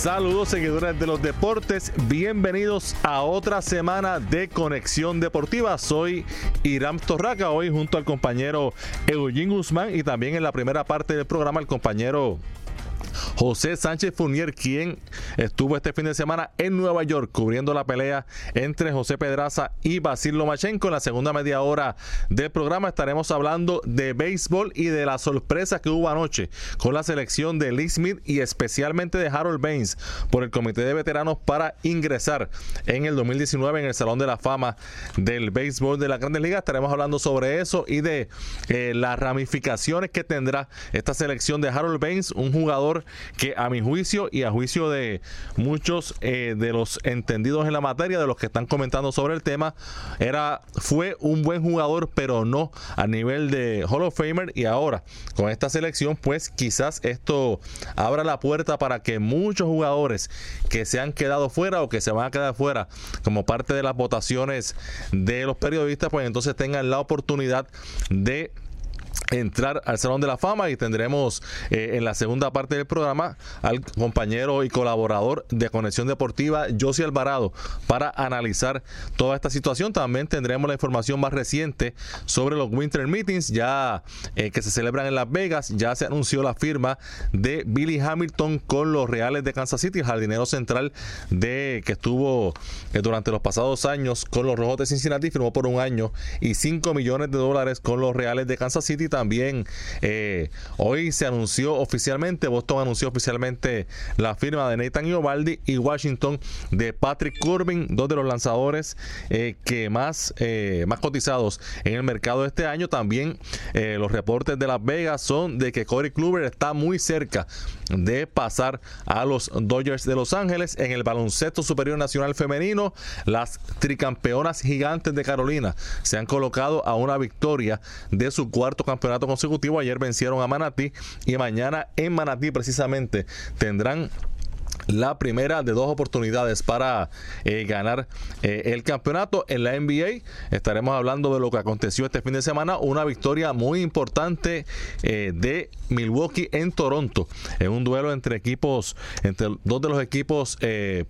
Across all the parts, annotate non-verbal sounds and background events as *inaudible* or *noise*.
Saludos seguidores de los deportes, bienvenidos a otra semana de Conexión Deportiva. Soy Irán Torraca, hoy junto al compañero Eugene Guzmán y también en la primera parte del programa el compañero José Sánchez Fournier, quien estuvo este fin de semana en Nueva York cubriendo la pelea entre José Pedraza y Basil Lomachenko. En la segunda media hora del programa estaremos hablando de béisbol y de la sorpresa que hubo anoche con la selección de Lee Smith y especialmente de Harold Baines por el Comité de Veteranos para ingresar en el 2019 en el Salón de la Fama del Béisbol de la Grandes Ligas. Estaremos hablando sobre eso y de eh, las ramificaciones que tendrá esta selección de Harold Baines, un jugador que a mi juicio y a juicio de muchos eh, de los entendidos en la materia, de los que están comentando sobre el tema, era fue un buen jugador, pero no a nivel de Hall of Famer. Y ahora con esta selección, pues quizás esto abra la puerta para que muchos jugadores que se han quedado fuera o que se van a quedar fuera como parte de las votaciones de los periodistas, pues entonces tengan la oportunidad de entrar al Salón de la Fama y tendremos eh, en la segunda parte del programa al compañero y colaborador de Conexión Deportiva, Josie Alvarado, para analizar toda esta situación. También tendremos la información más reciente sobre los Winter Meetings, ya eh, que se celebran en Las Vegas. Ya se anunció la firma de Billy Hamilton con los Reales de Kansas City, el jardinero central de que estuvo eh, durante los pasados años con los Rojos de Cincinnati, firmó por un año y 5 millones de dólares con los Reales de Kansas City también eh, hoy se anunció oficialmente, Boston anunció oficialmente la firma de Nathan Iovaldi y Washington de Patrick Corbin, dos de los lanzadores eh, que más, eh, más cotizados en el mercado este año. También los reportes de Las Vegas son de que Corey Kluber está muy cerca de pasar a los Dodgers de Los Ángeles en el baloncesto superior nacional femenino. Las tricampeonas gigantes de Carolina se han colocado a una victoria de su cuarto campeonato consecutivo. Ayer vencieron a Manatí y mañana en Manatí precisamente tendrán la primera de dos oportunidades para eh, ganar eh, el campeonato en la NBA. Estaremos hablando de lo que aconteció este fin de semana, una victoria muy importante eh, de Milwaukee en Toronto, en un duelo entre equipos, entre dos de los equipos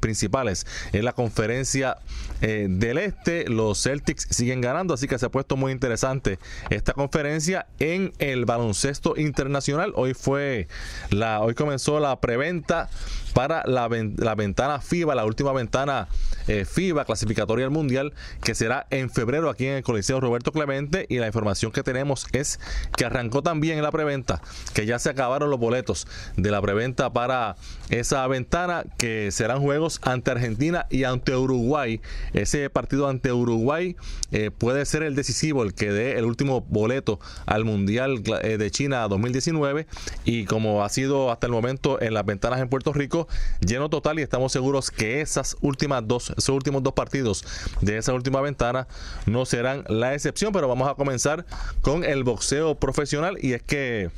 principales en la conferencia del Este. Los Celtics siguen ganando, así que se ha puesto muy interesante esta conferencia en el baloncesto internacional. Hoy fue la, hoy comenzó la preventa para la, ventana FIBA, la última ventana eh, FIBA clasificatoria del Mundial, que será en febrero aquí en el Coliseo Roberto Clemente. Y la información que tenemos es que arrancó también la preventa, que ya se acabaron los boletos de la preventa para esa ventana, que serán juegos ante Argentina y ante Uruguay. Ese partido ante Uruguay eh, puede ser el decisivo, el que dé el último boleto al Mundial eh, de China 2019. Y como ha sido hasta el momento en las ventanas en Puerto Rico, lleno total y estamos seguros que esas últimas dos, esos últimos dos partidos de esa última ventana no serán la excepción, pero vamos a comenzar con el boxeo profesional. Y es que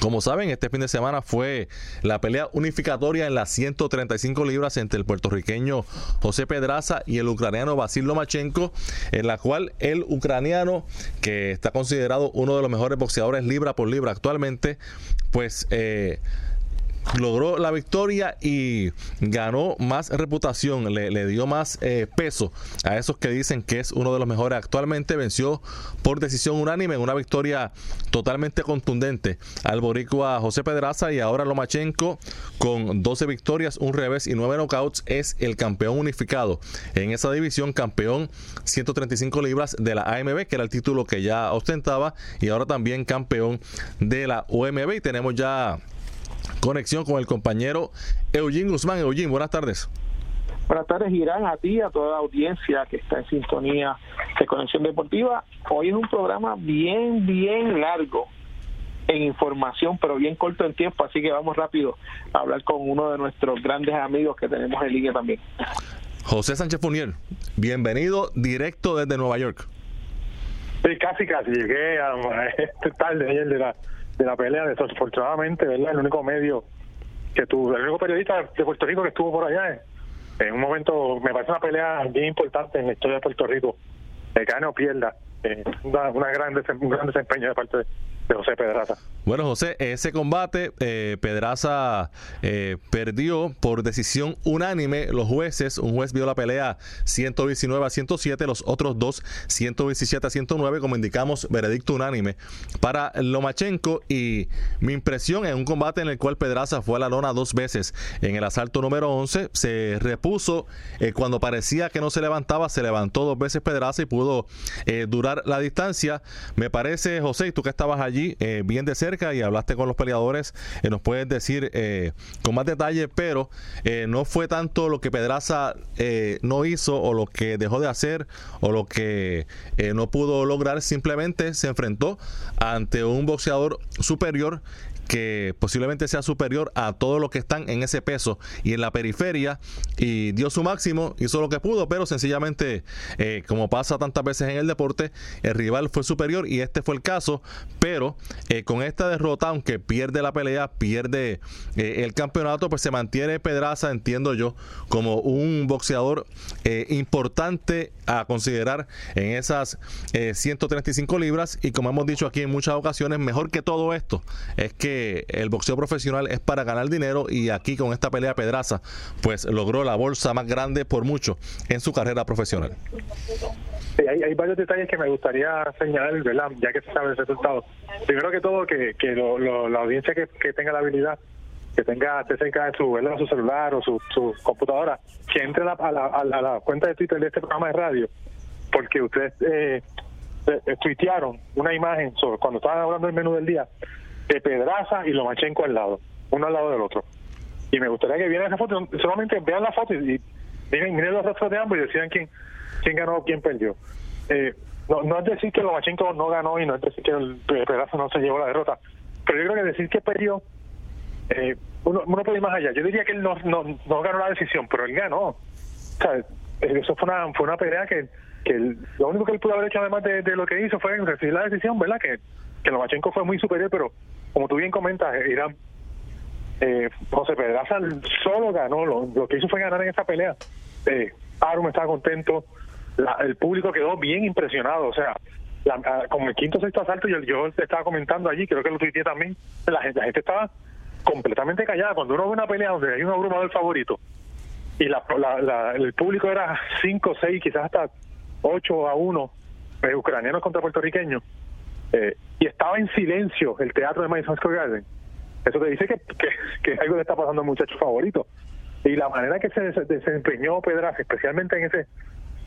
como saben, este fin de semana fue la pelea unificatoria en las 135 libras entre el puertorriqueño José Pedraza y el ucraniano Basil Lomachenko, en la cual el ucraniano, que está considerado uno de los mejores boxeadores libra por libra actualmente, pues eh, logró la victoria y ganó más reputación, le, dio más eh, peso a esos que dicen que es uno de los mejores actualmente. Venció por decisión unánime en una victoria totalmente contundente al boricua José Pedraza y ahora Lomachenko con 12 victorias, un revés y 9 knockouts es el campeón unificado en esa división, campeón 135 libras de la AMB, que era el título que ya ostentaba y ahora también campeón de la OMB y tenemos ya conexión con el compañero Eugene Guzmán. Eugene, buenas tardes. Buenas tardes, Irán, a ti, a toda la audiencia que está en sintonía de Conexión Deportiva. Hoy es un programa bien, bien largo en información, pero bien corto en tiempo, así que vamos rápido a hablar con uno de nuestros grandes amigos que tenemos en línea también. José Sánchez Funier, bienvenido directo desde Nueva York. Sí, casi, casi. Llegué a, este tarde ayer de la, de la pelea. Desafortunadamente, ¿verdad? El único medio que tuvo, el único periodista de Puerto Rico que estuvo por allá. En un momento, me parece una pelea bien importante en la historia de Puerto Rico. Que gane o pierda. Eh, una, una gran, un gran desempeño de parte de José Pedraza. Bueno, José, ese combate eh, Pedraza eh, perdió por decisión unánime los jueces. Un juez vio la pelea 119 a 107, los otros dos 117 a 109, como indicamos, veredicto unánime para Lomachenko. Y mi impresión en un combate en el cual Pedraza fue a la lona dos veces en el asalto número 11, se repuso eh, cuando parecía que no se levantaba, se levantó dos veces Pedraza y pudo durar la distancia. Me parece, José, tú que estabas allí eh, bien de cerca y hablaste con los peleadores, eh, nos puedes decir eh, con más detalle, pero no fue tanto lo que Pedraza no hizo o lo que dejó de hacer o lo que no pudo lograr, simplemente se enfrentó ante un boxeador superior que posiblemente sea superior a todos los que están en ese peso y en la periferia y dio su máximo, hizo lo que pudo, pero sencillamente, eh, como pasa tantas veces en el deporte, el rival fue superior y este fue el caso, pero eh, con esta derrota, aunque pierde la pelea, pierde eh, el campeonato, pues se mantiene Pedraza, entiendo yo, como un boxeador importante a considerar en esas 135 libras y como hemos dicho aquí en muchas ocasiones, mejor que todo esto es que el boxeo profesional es para ganar dinero y aquí con esta pelea Pedraza pues logró la bolsa más grande por mucho en su carrera profesional. hay, varios detalles que me gustaría señalar. Ya que se sabe el resultado. Primero que todo, que, que la audiencia que, tenga la habilidad, que tenga esté cerca de su, su celular o su, computadora, que entre a la, cuenta de Twitter de este programa de radio, porque ustedes eh, eh tuitearon una imagen sobre cuando estaban hablando del menú del día de Pedraza y Lomachenko al lado, uno al lado del otro. Y me gustaría que vieran esa foto, solamente vean la foto y, miren, miren los rostros de ambos y decían quién, quién ganó o quién perdió. Eh, no, no es decir que Lomachenko no ganó y no es decir que el Pedraza no se llevó la derrota, pero yo creo que decir que perdió, eh, uno, uno puede ir más allá. Yo diría que él no, no, ganó la decisión, pero él ganó. O sea, eso fue una, fue una pelea que, que lo único que él pudo haber hecho además de, de lo que hizo fue recibir la decisión, ¿verdad? Que, que Lomachenko fue muy superior, pero como tú bien comentas, Irán, eh, José Pedraza solo ganó, lo, que hizo fue ganar en esa pelea. Eh, Arum estaba contento, el público quedó bien impresionado, o sea, como el quinto sexto asalto, yo, yo estaba comentando allí, creo que lo tuiteé también, la gente, la gente estaba completamente callada. Cuando uno ve una pelea donde hay un abrumador favorito y la, el público era 5, 6, quizás hasta 8 a 1, eh, ucranianos contra puertorriqueños, eh, y estaba en silencio el teatro de Madison Square Garden. Eso te dice que, que, algo le está pasando al muchacho favorito. Y la manera que se desempeñó Pedraza, especialmente en ese,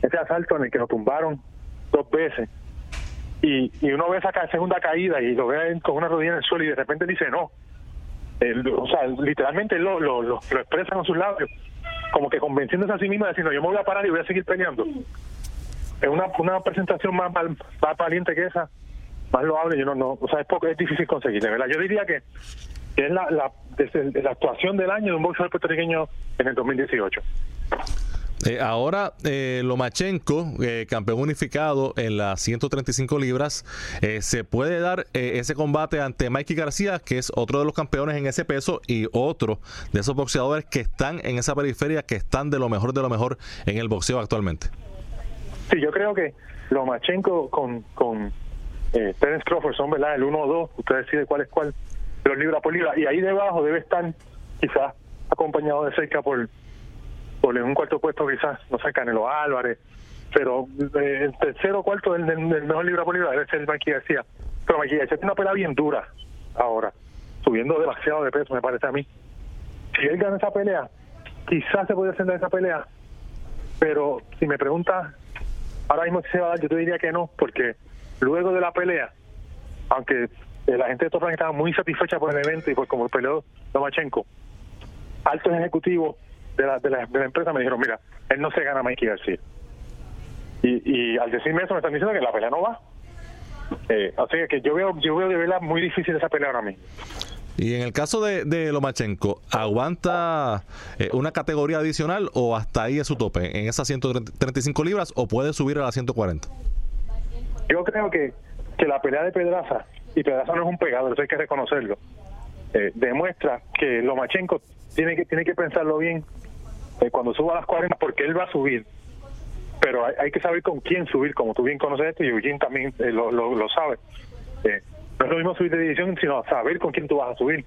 ese asalto en el que lo tumbaron dos veces, y, y uno ve esa segunda caída y lo ve con una rodilla en el suelo y de repente dice no. o sea, literalmente lo, lo, lo, expresa con sus labios, como que convenciéndose a sí mismo, diciendo yo me voy a parar y voy a seguir peleando. Es una, una presentación más, más valiente que esa más lo hable, yo no, no, o sea, es, poco, es difícil conseguir, de verdad. Yo diría que, es la, la, la actuación del año de un boxeador puertorriqueño en el 2018. Eh, ahora, eh, Lomachenko, eh, campeón unificado en las 135 libras, eh, se puede dar ese combate ante Mikey García, que es otro de los campeones en ese peso y otro de esos boxeadores que están en esa periferia, que están de lo mejor de lo mejor en el boxeo actualmente. Sí, yo creo que Lomachenko con, con eh, Terence Crawford son ¿verdad? el 1 o 2, usted decide cuál es cuál, los libra por y ahí debajo debe estar quizás acompañado de cerca por, por en un cuarto puesto quizás, no sé, Canelo Álvarez, pero eh, el tercero o cuarto del, mejor libra por debe ser Mikey García. Pero Mikey García tiene una pelea bien dura ahora, subiendo demasiado de peso, me parece a mí. Si él gana esa pelea, quizás se puede hacer esa pelea, pero si me pregunta ahora mismo si se va a dar, yo te diría que no, porque luego de la pelea, aunque la gente de Top estaba muy satisfecha por el evento y por como peleó Lomachenko, altos ejecutivos de la, de, la, de la empresa me dijeron, mira, él no se gana a Mikey García. Y, y al decirme eso me están diciendo que la pelea no va. Eh, así que yo veo, yo veo de verdad muy difícil esa pelea ahora mismo. Y en el caso de, de Lomachenko, ¿aguanta eh, una categoría adicional o hasta ahí es su tope? ¿En esas 135 libras o puede subir a las 140? Yo creo que, que la pelea de Pedraza, y Pedraza no es un pegador, eso hay que reconocerlo, eh, demuestra que Lomachenko tiene que, tiene que pensarlo bien eh, cuando suba a las 40, porque él va a subir. Pero hay, que saber con quién subir, como tú bien conoces esto, y Eugene también eh, lo, lo, sabe. no es lo mismo subir de división, sino saber con quién tú vas a subir.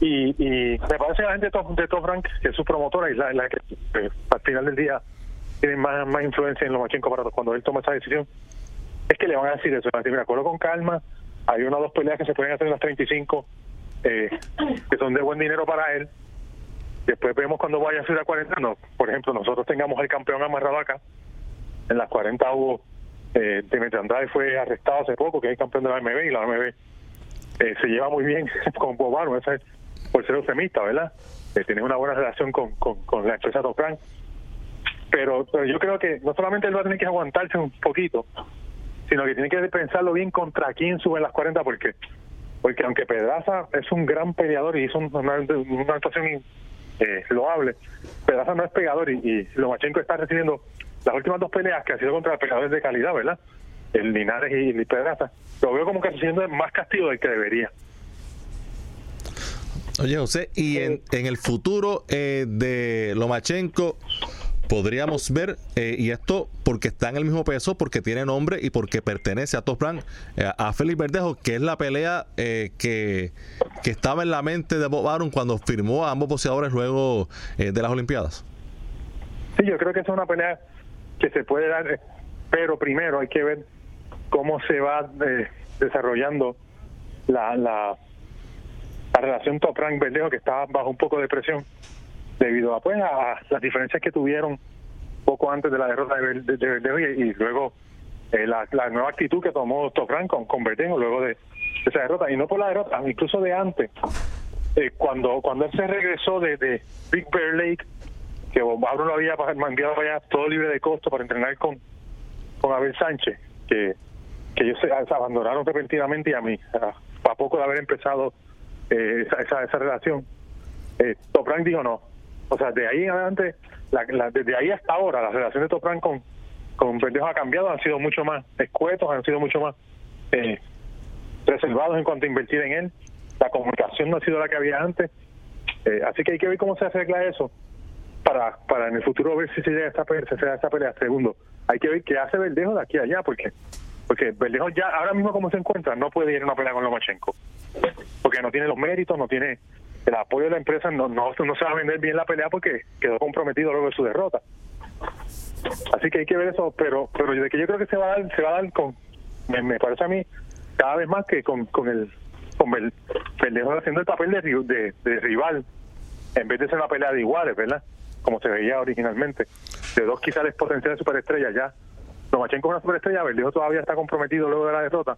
y, y me parece la gente de Top, de Frank, que es su promotora, y la que al final del día tiene más, más influencia en Lomachenko para cuando él toma esa decisión, es que le van a decir eso, van acuerdo con calma, hay una o dos peleas que se pueden hacer en las 35 eh, que son de buen dinero para él. Después vemos cuando vaya a ser a 40, no, por ejemplo, nosotros tengamos el campeón amarrado acá. En las 40 hubo, eh, Demetri Andrade fue arrestado hace poco, que es el campeón de la AMB, y la AMB eh, se lleva muy bien *laughs* con Bobano, por ser eufemista, ¿verdad? Eh, tiene una buena relación con, con, con la empresa Topran. Pero, pero yo creo que no solamente él va a tener que aguantarse un poquito, sino que tiene que pensarlo bien contra quién sube las 40, porque porque aunque Pedraza es un gran peleador y hizo una, una actuación eh, loable, Pedraza no es pegador y, y Lomachenko está recibiendo las últimas dos peleas que ha sido contra peleadores de calidad, ¿verdad? El Linares y, el Pedraza. Lo veo como que recibiendo más castigo del que debería. Oye, José, y en, en el futuro eh, de Lomachenko, podríamos ver, eh, y esto porque está en el mismo peso, porque tiene nombre y porque pertenece a Top Rank, eh, a Félix Verdejo, que es la pelea eh, que, que, estaba en la mente de Bob Arum cuando firmó a ambos boxeadores luego de las Olimpiadas. Sí, yo creo que es una pelea que se puede dar, pero primero hay que ver cómo se va desarrollando la, la, la relación Top Rank Verdejo, que está bajo un poco de presión debido a pues a las diferencias que tuvieron poco antes de la derrota de, de, y, luego eh, la, nueva actitud que tomó Tofran con, con luego de, esa derrota. Y no por la derrota incluso de antes eh, cuando cuando él se regresó de, Big Bear Lake que Pablo lo había enviado para allá todo libre de costo para entrenar con con Abel Sánchez que que ellos se, abandonaron repentinamente y a mí a, poco de haber empezado eh, esa, esa, relación eh, dijo no o sea, de ahí en adelante, la, desde ahí hasta ahora, las relaciones de Topran con, con ha cambiado, han sido mucho más escuetos, han sido mucho más eh, reservados en cuanto a invertir en él. La comunicación no ha sido la que había antes. Eh, así que hay que ver cómo se arregla eso para para en el futuro ver si se llega a esta pelea, se esta pelea. Segundo, hay que ver qué hace Verdejo de aquí a allá, porque porque Verdejo ya, ahora mismo como se encuentra, no puede ir a una pelea con Lomachenko, porque no tiene los méritos, no tiene el apoyo de la empresa no, no, no se va a vender bien la pelea porque quedó comprometido luego de su derrota. Así que hay que ver eso, pero pero de que yo creo que se va a dar, se va a dar con, me, parece a mí, cada vez más que con, con el con el pendejo haciendo el papel de, de, de, rival en vez de ser una pelea de iguales, ¿verdad? Como se veía originalmente. De dos quizás potenciales superestrellas ya. Lomachenko es una superestrella, Verdejo todavía está comprometido luego de la derrota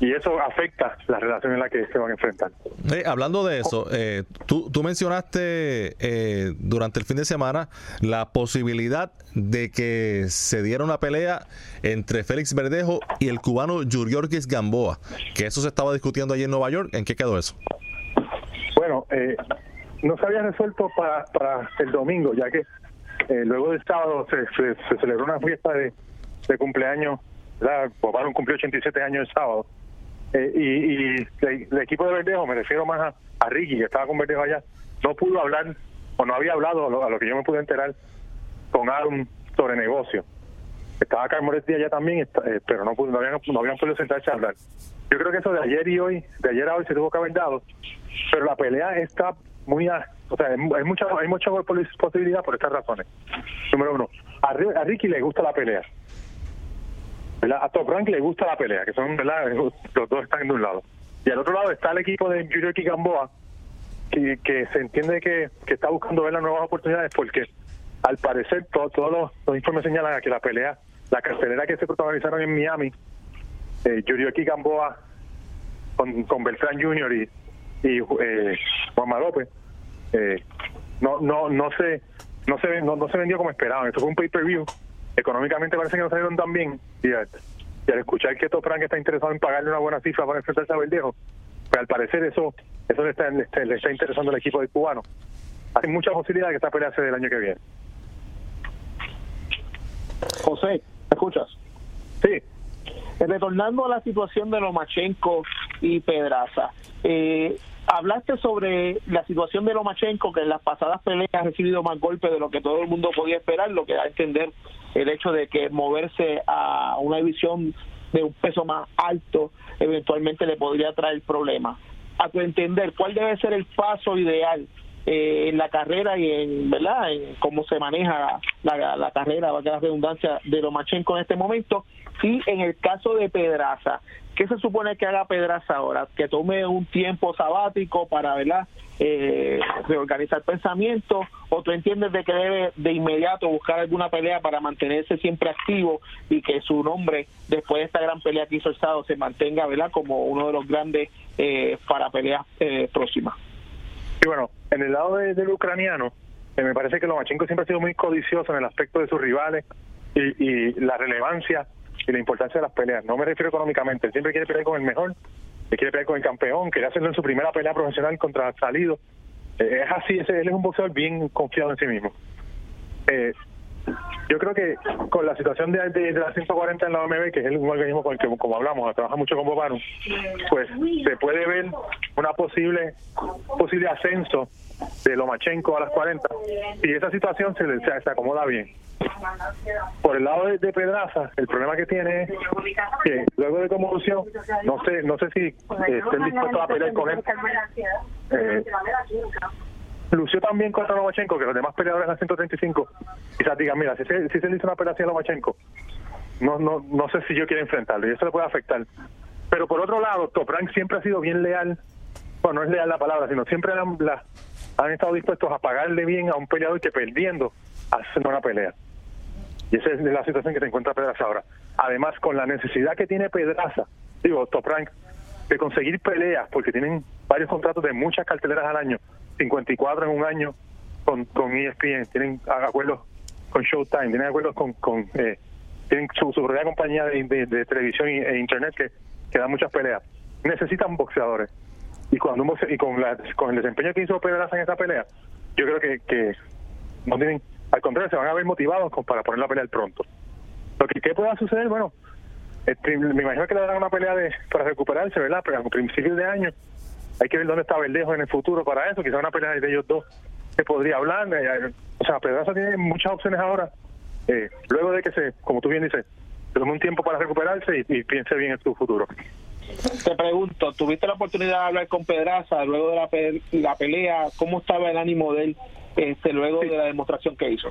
y eso afecta la relación en la que se van a enfrentar. Eh, hablando de eso, eh, tú, tú, mencionaste eh, durante el fin de semana la posibilidad de que se diera una pelea entre Félix Verdejo y el cubano Yuriorkis Gamboa, que eso se estaba discutiendo allí en Nueva York. ¿En qué quedó eso? Bueno, no se había resuelto para, para el domingo, ya que luego del sábado se, se, celebró una fiesta de, de cumpleaños. Bob cumplió 87 años el sábado eh, y, el, equipo de Verdejo, me refiero más a, Ricky, que estaba con Verdejo allá, no pudo hablar, o no había hablado, a lo, que yo me pude enterar, con Aaron sobre negocio. Estaba Carlos Moretti allá también, eh, pero no, no, habían, no habían podido sentarse a hablar. Yo creo que eso de ayer y hoy, de ayer a hoy se tuvo que haber dado, pero la pelea está muy... A, o sea, hay mucha, hay mucha posibilidad por estas razones. Número uno, a Ricky le gusta la pelea a Top Rank le gusta la pelea, que son, ¿verdad? *laughs* Los dos están de un lado. Y al otro lado está el equipo de Yuri Gamboa, que, se entiende que, que está buscando ver las nuevas oportunidades porque al parecer todos los, informes señalan que la pelea, la cartelera que se protagonizaron en Miami, eh, Yuri Gamboa con, con Beltrán Jr. y, y eh, Juanma López, eh, no, no, no se no se no, no se vendió como esperaban. Esto fue un pay-per-view económicamente parece que no salieron tan bien y, al escuchar que Topran está interesado en pagarle una buena cifra para enfrentarse a Verdejo, pues al parecer eso eso le está, le está, interesando al equipo del cubano. Hay mucha posibilidad de que esta pelea sea del año que viene. José, ¿me escuchas? Sí. Retornando a la situación de Lomachenko y Pedraza, eh, hablaste sobre la situación de Lomachenko, que en las pasadas peleas ha recibido más golpes de lo que todo el mundo podía esperar, lo que da a entender el hecho de que moverse a una división de un peso más alto eventualmente le podría traer problemas. A tu entender, ¿cuál debe ser el paso ideal eh, en la carrera y en verdad en cómo se maneja la, la carrera, va a la redundancia de Lomachenko en este momento? Y en el caso de Pedraza, ¿qué se supone que haga Pedraza ahora? Que tome un tiempo sabático para, ¿verdad? Eh, reorganizar pensamiento o tú entiendes de que debe de inmediato buscar alguna pelea para mantenerse siempre activo y que su nombre después de esta gran pelea que hizo el sábado se mantenga verdad como uno de los grandes eh, para peleas eh, próximas y bueno en el lado del ucraniano eh, me parece que Lomachenko siempre ha sido muy codicioso en el aspecto de sus rivales y, y la relevancia y la importancia de las peleas no me refiero económicamente él siempre quiere pelear con el mejor que quiere pelear con el campeón, quería hacerlo en su primera pelea profesional contra Salido. Eh, es así, ese, él es un boxeador bien confiado en sí mismo. Eh, yo creo que con la situación de, de, la 140 en la OMB, que es un organismo con el que, como hablamos, trabaja mucho con Bobano, pues se puede ver una posible posible ascenso de Lomachenko a las 40 y esa situación se, se, se acomoda bien. Por el lado de, Pedraza, el problema que tiene es que luego de convolución, no sé no sé si eh, estén dispuestos a pelear con él. Eh, lució también contra Lomachenko que los demás peleadores en 135. Quizás digan, mira, si se, si le hizo una pelea a Lomachenko, no, no, no sé si yo quiero enfrentarlo y eso le puede afectar. Pero por otro lado, Top Rank siempre ha sido bien leal, bueno, no es leal la palabra, sino siempre han estado dispuestos a pagarle bien a un peleador que perdiendo hace una pelea. Y esa es la situación que se encuentra Pedraza ahora. Además, con la necesidad que tiene Pedraza, digo, Top Rank, de conseguir peleas, porque tienen varios contratos de muchas carteleras al año, 54 en un año con, con ESPN, tienen acuerdos con Showtime, tienen acuerdos con, eh, tienen su, propia compañía de, de, de televisión e internet que, que da muchas peleas. Necesitan boxeadores. Y cuando y con, la, con el desempeño que hizo Pedraza en esa pelea, yo creo que, que no tienen, al contrario, se van a ver motivados para poner la pelea pronto. Lo que ¿qué pueda suceder, bueno, me imagino que le darán una pelea de para recuperarse, ¿verdad? Pero a principios de año hay que ver dónde está Verdejo en el futuro para eso, quizá una pelea de ellos dos se podría hablar. Eh, o sea, Pedraza tiene muchas opciones ahora, eh, luego de que se, como tú bien dices, tome un tiempo para recuperarse y, y piense bien en su futuro. Te pregunto, ¿tuviste la oportunidad de hablar con Pedraza luego de la, pe la pelea? ¿Cómo estaba el ánimo de él este, luego sí. de la demostración que hizo?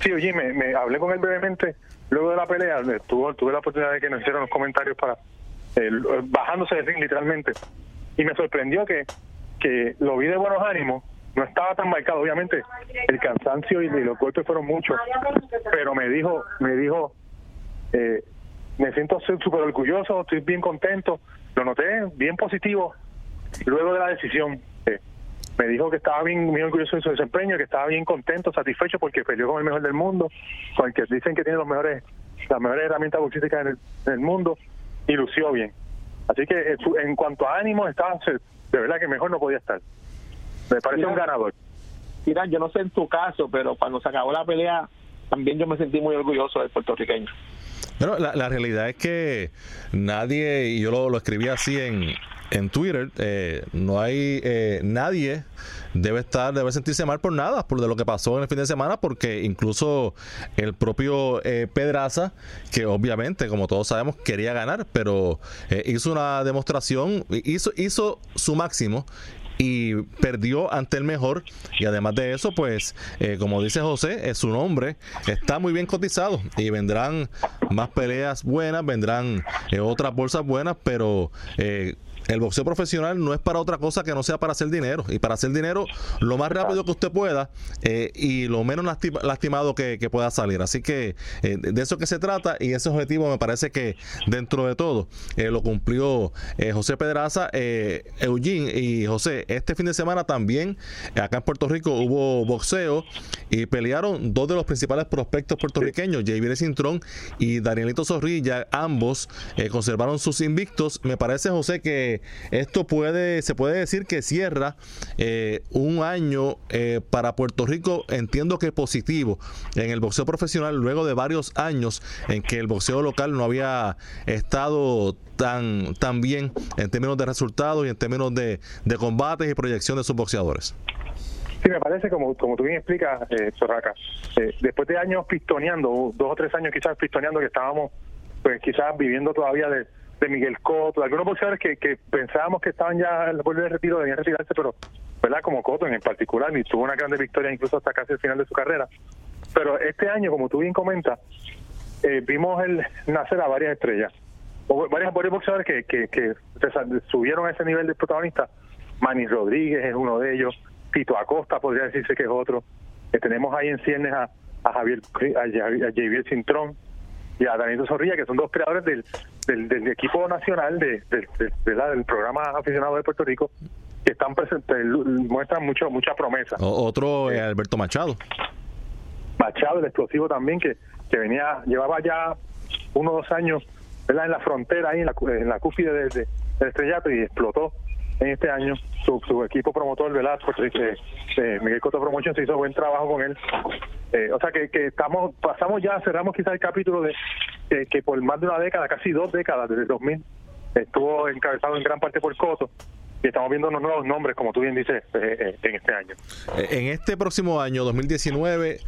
Sí, oye, me, me hablé con él brevemente luego de la pelea. Tuve, tuve la oportunidad de que nos hicieron los comentarios para eh, bajándose de ring literalmente. Y me sorprendió que, que lo vi de buenos ánimos. No estaba tan marcado, obviamente. El cansancio y, y los golpes fueron muchos. Pero me dijo, me dijo, eh, me siento súper orgulloso, estoy bien contento. Lo noté bien positivo luego de la decisión. Eh, me dijo que estaba bien, bien orgulloso de su desempeño, que estaba bien contento, satisfecho porque peleó con el mejor del mundo, con el que dicen que tiene los mejores, las mejores herramientas boxísticas en el, en el mundo y lució bien. Así que eh, en cuanto a ánimo, estaba de verdad que mejor no podía estar. Me parece Irán, un ganador. Irán, yo no sé en tu caso, pero cuando se acabó la pelea, también yo me sentí muy orgulloso del puertorriqueño. Bueno, la, la realidad es que nadie, y yo lo, lo escribí así en, en Twitter, eh, no hay eh, nadie debe estar, debe sentirse mal por nada, por de lo que pasó en el fin de semana, porque incluso el propio eh, Pedraza, que obviamente, como todos sabemos, quería ganar, pero eh, hizo una demostración, hizo, hizo su máximo y perdió ante el mejor. Y además de eso pues eh, como dice José es su nombre está muy bien cotizado y vendrán más peleas buenas vendrán eh, otras bolsas buenas pero eh, el boxeo profesional no es para otra cosa que no sea para hacer dinero. Y para hacer dinero lo más rápido que usted pueda eh, y lo menos lastima, lastimado que, que, pueda salir. Así que eh, de eso que se trata y ese objetivo me parece que dentro de todo eh, lo cumplió José Pedraza, Eugene y José. Este fin de semana también acá en Puerto Rico hubo boxeo y pelearon dos de los principales prospectos puertorriqueños, Javier Cintrón y Danielito Zorrilla. Ambos conservaron sus invictos. Me parece, José, que esto puede, se puede decir que cierra eh, un año eh, para Puerto Rico, entiendo que positivo, en el boxeo profesional, luego de varios años en que el boxeo local no había estado tan, tan bien en términos de resultados y en términos de, de combates y proyección de sus boxeadores. Sí, me parece, como, como tú bien explicas, eh, eh, después de años pistoneando, dos o tres años quizás pistoneando, que estábamos pues quizás viviendo todavía de, Miguel Cotto, algunos boxeadores que, pensábamos que estaban ya en el borde de retiro, debían retirarse, pero, ¿verdad? Como Cotto en particular, y tuvo una grande victoria incluso hasta casi el final de su carrera. Pero este año, como tú bien comentas, eh, vimos el nacer a varias estrellas, o varios, varios boxeadores que, que, que subieron a ese nivel de protagonista. Manny Rodríguez es uno de ellos, Tito Acosta podría decirse que es otro. que tenemos ahí en ciernes a, a Javier a, Javier Cintrón y a Danilo Zorrilla, que son dos creadores del, del, equipo nacional de, del programa aficionado de Puerto Rico, que están presentes, muestran mucho mucha promesa. otro es Alberto Machado. Machado, el explosivo también, que, que venía, llevaba ya uno o dos años en la frontera, ahí en la, en la cúspide del de, estrellato y explotó en este año. Su, su equipo promotor, Velasco, eh, Miguel Coto Promotion, se hizo buen trabajo con él. Eh, o sea que, que estamos pasamos ya, cerramos quizás el capítulo de que por más de una década, casi dos décadas, desde el 2000, estuvo encabezado en gran parte por Coto y estamos viendo unos nuevos nombres, como tú bien dices, eh, eh, en este año. Eh, en este próximo año, 2019,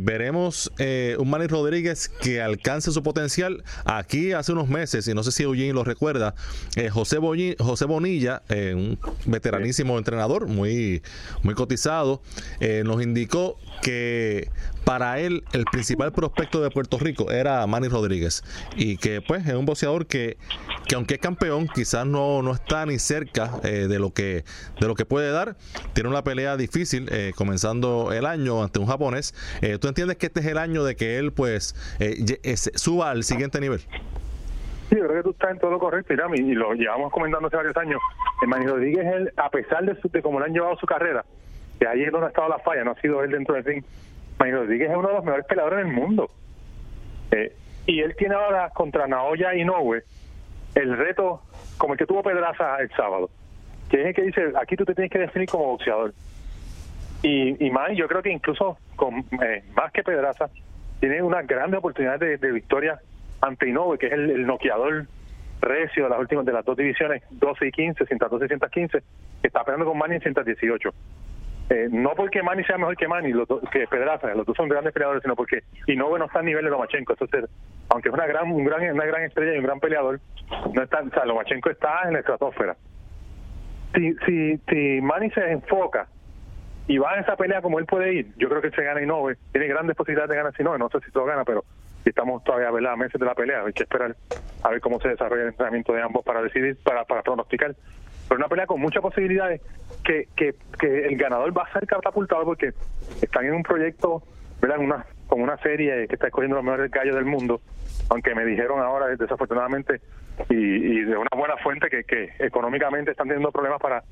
veremos un Manny Rodríguez que alcance su potencial. Aquí hace unos meses, y no sé si Eugene lo recuerda, José, José Bonilla, un veteranísimo entrenador, muy, muy cotizado, nos indicó que para él el principal prospecto de Puerto Rico era Manny Rodríguez y que pues es un boxeador que, que aunque es campeón quizás no, no está ni cerca eh, de lo que de lo que puede dar tiene una pelea difícil eh, comenzando el año ante un japonés eh, ¿tú entiendes que este es el año de que él pues suba al siguiente nivel? Sí, yo creo que tú estás en todo lo correcto, y lo llevamos comentando hace varios años. Manny Rodríguez, él, a pesar de, su, de cómo le han llevado su carrera, que ahí es donde ha estado la falla, no ha sido él dentro del ring. Manny Rodríguez es uno de los mejores peleadores del mundo. Eh, y él tiene ahora contra Naoya Inoue el reto como el que tuvo Pedraza el sábado, que es el que dice, aquí tú te tienes que definir como boxeador. Y, y más, yo creo que incluso con eh, más que Pedraza, tiene una gran oportunidad de, victoria ante Inoue, que es el, noqueador recio de las últimas de las dos divisiones, 12 y 15, 112 y 115, que está peleando con Manny en 118. Eh, no porque Manny sea mejor que Manny, los que Pedraza, los dos son grandes peleadores, sino porque Inoue no está a nivel de Lomachenko. Entonces, aunque es una gran, un gran, una gran estrella y un gran peleador, no está, o sea, Lomachenko está en la estratosfera. Si, si, si Manny se enfoca y va en esa pelea como él puede ir, yo creo que se gana Inoue. Tiene grandes posibilidades de ganar si no, sé si todo gana, pero estamos todavía a meses de la pelea, hay que esperar a ver cómo se desarrolla el entrenamiento de ambos para decidir, para, para pronosticar pero una pelea con muchas posibilidades que, que, el ganador va a ser catapultado porque están en un proyecto, ¿verdad? Una, con una serie que está escogiendo los mejores gallos del mundo, aunque me dijeron ahora, desafortunadamente, y, de una buena fuente, que, económicamente están teniendo problemas para,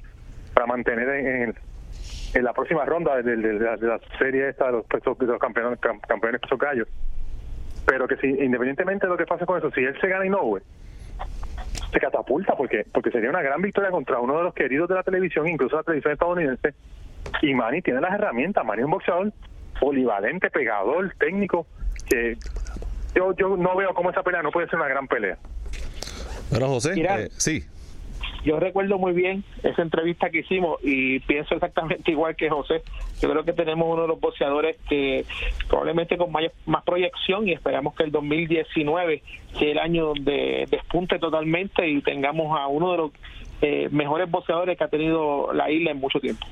para mantener en, la próxima ronda de, de, la, serie esta de los, de campeones, campeones pesos gallos. Pero que si, independientemente de lo que pase con eso, si él se gana güey, se catapulta porque porque sería una gran victoria contra uno de los queridos de la televisión, incluso la televisión estadounidense. Y Manny tiene las herramientas, Manny es un boxeador polivalente, pegador, técnico, que yo yo no veo cómo esa pelea no puede ser una gran pelea. Pero José, eh, sí yo recuerdo muy bien esa entrevista que hicimos y pienso exactamente *laughs* igual que José. Yo creo que tenemos uno de los boxeadores que probablemente con más proyección y esperamos que el 2019 sea el año donde despunte totalmente y tengamos a uno de los eh, mejores boxeadores que ha tenido la isla en mucho tiempo.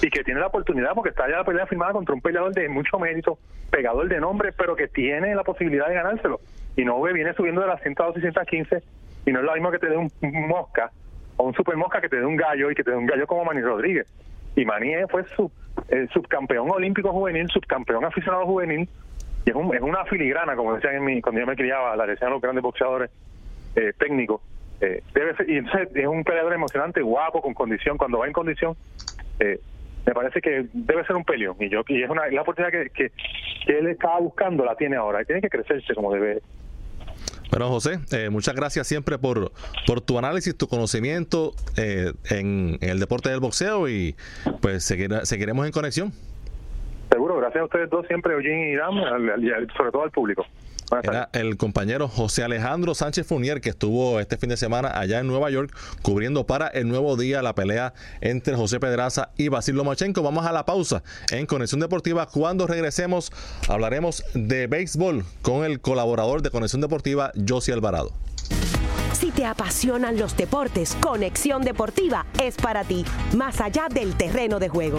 Y que tiene la oportunidad porque está ya la pelea firmada contra un peleador de mucho mérito, pegador de nombre, pero que tiene la posibilidad de ganárselo. Y no viene subiendo de las 102 y 115 y no es lo mismo que te dé un mosca un super mosca que te dé un gallo y que te dé un gallo como Manny Rodríguez. Y Manny fue su, subcampeón olímpico juvenil, subcampeón aficionado juvenil, y es, un, es una filigrana, como decían en mi, cuando yo me criaba, la decían los grandes boxeadores eh, técnicos. Eh, debe ser, y es un peleador emocionante, guapo, con condición. Cuando va en condición, eh, me parece que debe ser un peleón. Y yo y es una la oportunidad que, que, él estaba buscando, la tiene ahora. Y tiene que crecerse como debe Bueno, José, eh, muchas gracias siempre por, por tu análisis, tu conocimiento eh, en, el deporte del boxeo y pues seguiremos en conexión. Seguro, gracias a ustedes dos siempre, Eugene y Irán, sobre todo al público. Era el compañero José Alejandro Sánchez Funier que estuvo este fin de semana allá en Nueva York cubriendo para el nuevo día la pelea entre José Pedraza y Basil Lomachenko. Vamos a la pausa en Conexión Deportiva. Cuando regresemos hablaremos de béisbol con el colaborador de Conexión Deportiva, Josie Alvarado. Si te apasionan los deportes, Conexión Deportiva es para ti, más allá del terreno de juego.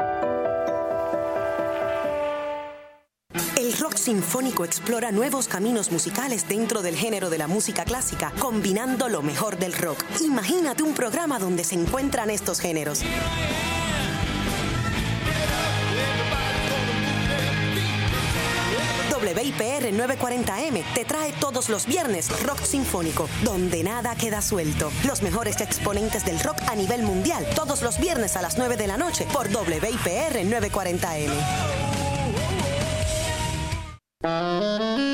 Rock sinfónico explora nuevos caminos musicales dentro del género de la música clásica, combinando lo mejor del rock. Imagínate un programa donde se encuentran estos géneros. WIPR 940M te trae todos los viernes Rock Sinfónico, donde nada queda suelto. Los mejores exponentes del rock a nivel mundial, todos los viernes a las 9 de la noche por WIPR 940M. Tienes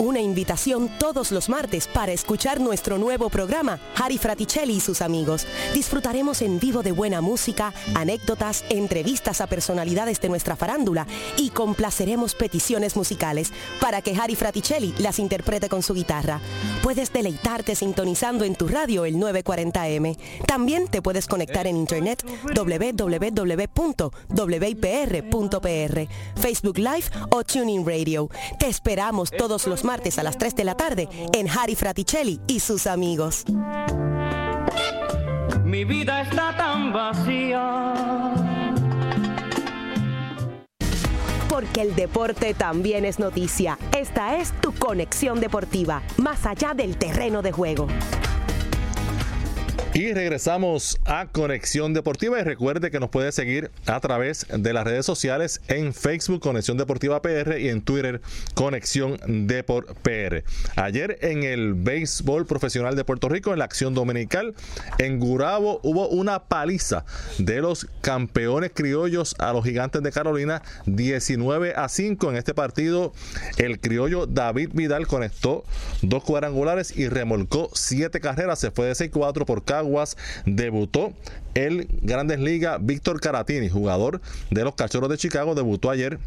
una invitación todos los martes para escuchar nuestro nuevo programa, Harry Fraticelli y sus amigos. Disfrutaremos en vivo de buena música, anécdotas, entrevistas a personalidades de nuestra farándula y complaceremos peticiones musicales para que Harry Fraticelli las interprete con su guitarra. Puedes deleitarte sintonizando en tu radio el 940M. También te puedes conectar en internet www.wipr.pr, Facebook Live o Tuning Radio. Te esperamos todos los martes a las 3 de la tarde en Harry Fraticelli y sus amigos. Mi vida está tan vacía. Porque el deporte también es noticia. Esta es tu conexión deportiva, más allá del terreno de juego. Y regresamos a Conexión Deportiva y recuerde que nos puede seguir a través de las redes sociales en Facebook Conexión Deportiva PR y en Twitter Conexión Deport PR. Ayer en el béisbol profesional de Puerto Rico, en la acción dominical, en Gurabo hubo una paliza de los campeones criollos a los gigantes de Carolina, 19 a 5 en este partido. El criollo David Vidal conectó dos cuadrangulares y remolcó siete carreras, se fue de 6-4 por cada Debutó el Grandes Ligas Víctor Caratini, jugador de los Cachorros de Chicago, debutó ayer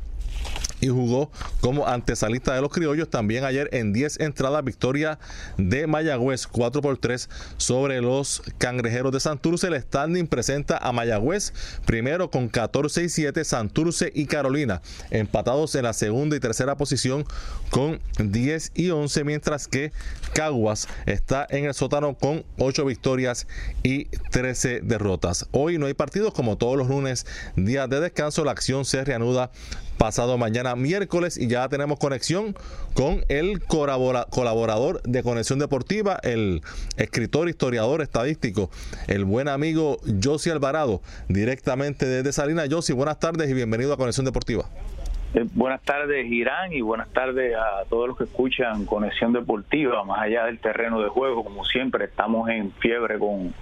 y jugó como antesalista de los criollos. También ayer en 10 entradas, victoria de Mayagüez 4 por 3 sobre los cangrejeros de Santurce. El standing presenta a Mayagüez primero con 14 y 7, Santurce y Carolina empatados en la segunda y tercera posición con 10 y 11, mientras que Caguas está en el sótano con 8 victorias y 13 derrotas. Hoy no hay partidos como todos los lunes, días de descanso. La acción se reanuda pasado mañana miércoles y ya tenemos conexión con el colaborador de Conexión Deportiva, el escritor, historiador, estadístico, el buen amigo Josi Alvarado, directamente desde Salinas. Josi, buenas tardes y bienvenido a Conexión Deportiva. Eh, buenas tardes, Irán, y buenas tardes a todos los que escuchan Conexión Deportiva, más allá del terreno de juego, como siempre, estamos en fiebre con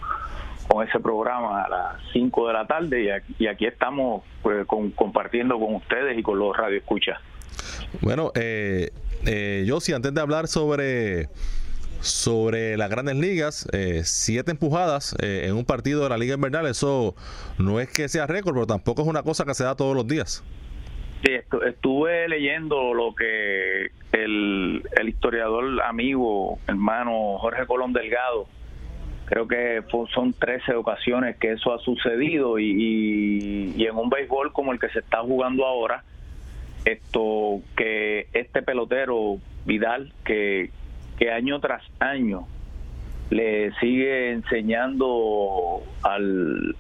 con ese programa a las 5 de la tarde y aquí, estamos pues, compartiendo con ustedes y con los radioescuchas. Bueno, eh, eh, antes de hablar sobre sobre las grandes ligas, eh, siete empujadas eh, en un partido de la Liga Invernal, eso no es que sea récord, pero tampoco es una cosa que se da todos los días. Sí, estuve leyendo lo que el, el historiador amigo, hermano Jorge Colón Delgado, creo que son 13 ocasiones que eso ha sucedido y, y, en un béisbol como el que se está jugando ahora, esto que este pelotero Vidal, que, que año tras año le sigue enseñando al,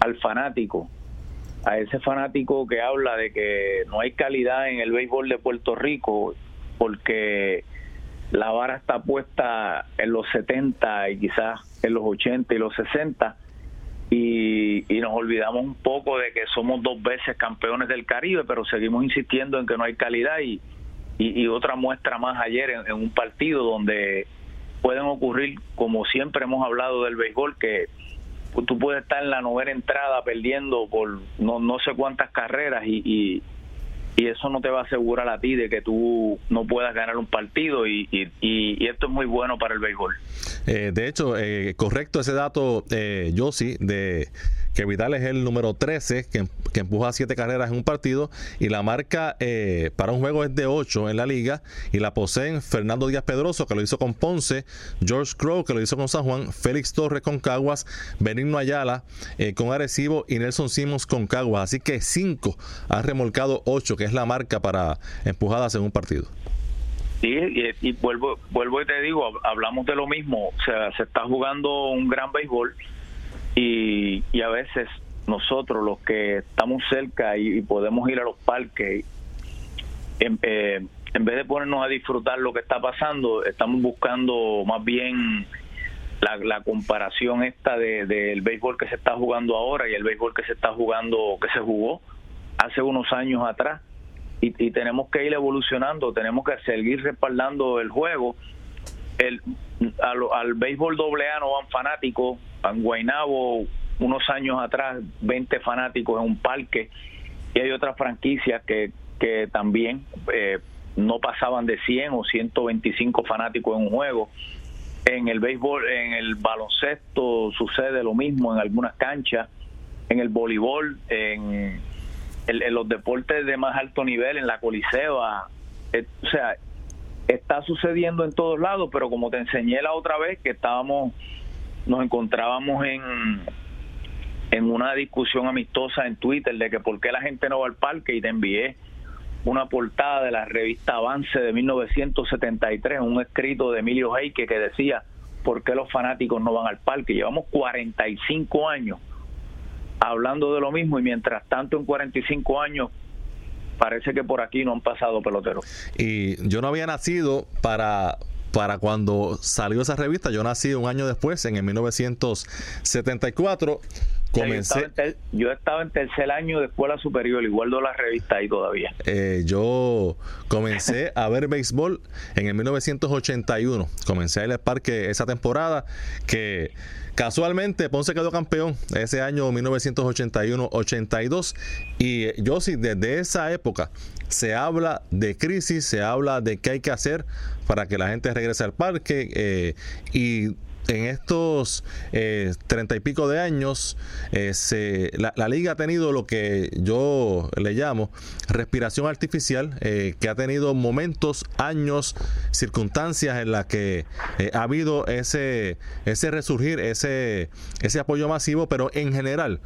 al fanático a ese fanático que habla de que no hay calidad en el béisbol de Puerto Rico porque la vara está puesta en los 70 y quizás en los 80 y los 60 y, nos olvidamos un poco de que somos dos veces campeones del Caribe, pero seguimos insistiendo en que no hay calidad y, y, otra muestra más ayer en, un partido donde pueden ocurrir, como siempre hemos hablado del béisbol, que tú puedes estar en la novena entrada perdiendo por no, no sé cuántas carreras y, y, eso no te va a asegurar a ti de que tú no puedas ganar un partido y, esto es muy bueno para el béisbol. Eh, de hecho, eh, correcto ese dato, eh, yo sí, de que Vidal es el número 13 que, que empuja siete carreras en un partido y la marca eh, para un juego es de 8 en la liga y la poseen Fernando Díaz Pedroso que lo hizo con Ponce, George Crow que lo hizo con San Juan, Félix Torres con Caguas, Benigno Ayala eh, con Arecibo y Nelson Simons con Caguas. Así que 5 han remolcado 8 es la marca para empujadas en un partido. Sí, y, vuelvo, vuelvo y te digo, hablamos de lo mismo, o sea, se está jugando un gran béisbol y, y a veces nosotros los que estamos cerca y, podemos ir a los parques, en, eh, en vez de ponernos a disfrutar lo que está pasando, estamos buscando más bien la, comparación esta del de, béisbol que se está jugando ahora y el béisbol que se está jugando, que se jugó hace unos años atrás. Y, y tenemos que ir evolucionando, tenemos que seguir respaldando el juego. El, al, béisbol doble A van fanáticos, en Guaynabo unos años atrás 20 fanáticos en un parque y hay otras franquicias que, que también eh, no pasaban de 100 o 125 fanáticos en un juego. En el béisbol, en el baloncesto sucede lo mismo en algunas canchas, en el voleibol, en, en, los deportes de más alto nivel, en la coliseba, eh, o sea, está sucediendo en todos lados, pero como te enseñé la otra vez que estábamos nos encontrábamos en, en una discusión amistosa en Twitter de que por qué la gente no va al parque y te envié una portada de la revista Avance de 1973, un escrito de Emilio Heike que decía por qué los fanáticos no van al parque. Llevamos 45 años hablando de lo mismo y mientras tanto en 45 años parece que por aquí no han pasado peloteros. Y yo no había nacido para para cuando salió esa revista. Yo nací un año después, en el 1974. Comencé, yo, estaba en tercer año de escuela superior y guardo la revista ahí todavía. Eh, yo comencé a ver béisbol en el 1981. Comencé a ir al parque esa temporada que casualmente Ponce quedó campeón ese año 1981-82 y yo sí desde esa época se habla de crisis, se habla de qué hay que hacer para que la gente regrese al parque eh, y en estos eh, treinta y pico de años, eh, la, liga ha tenido lo que yo le llamo respiración artificial, que ha tenido momentos, años, circunstancias en las que ha habido ese, ese resurgir, ese, ese apoyo masivo, pero en general,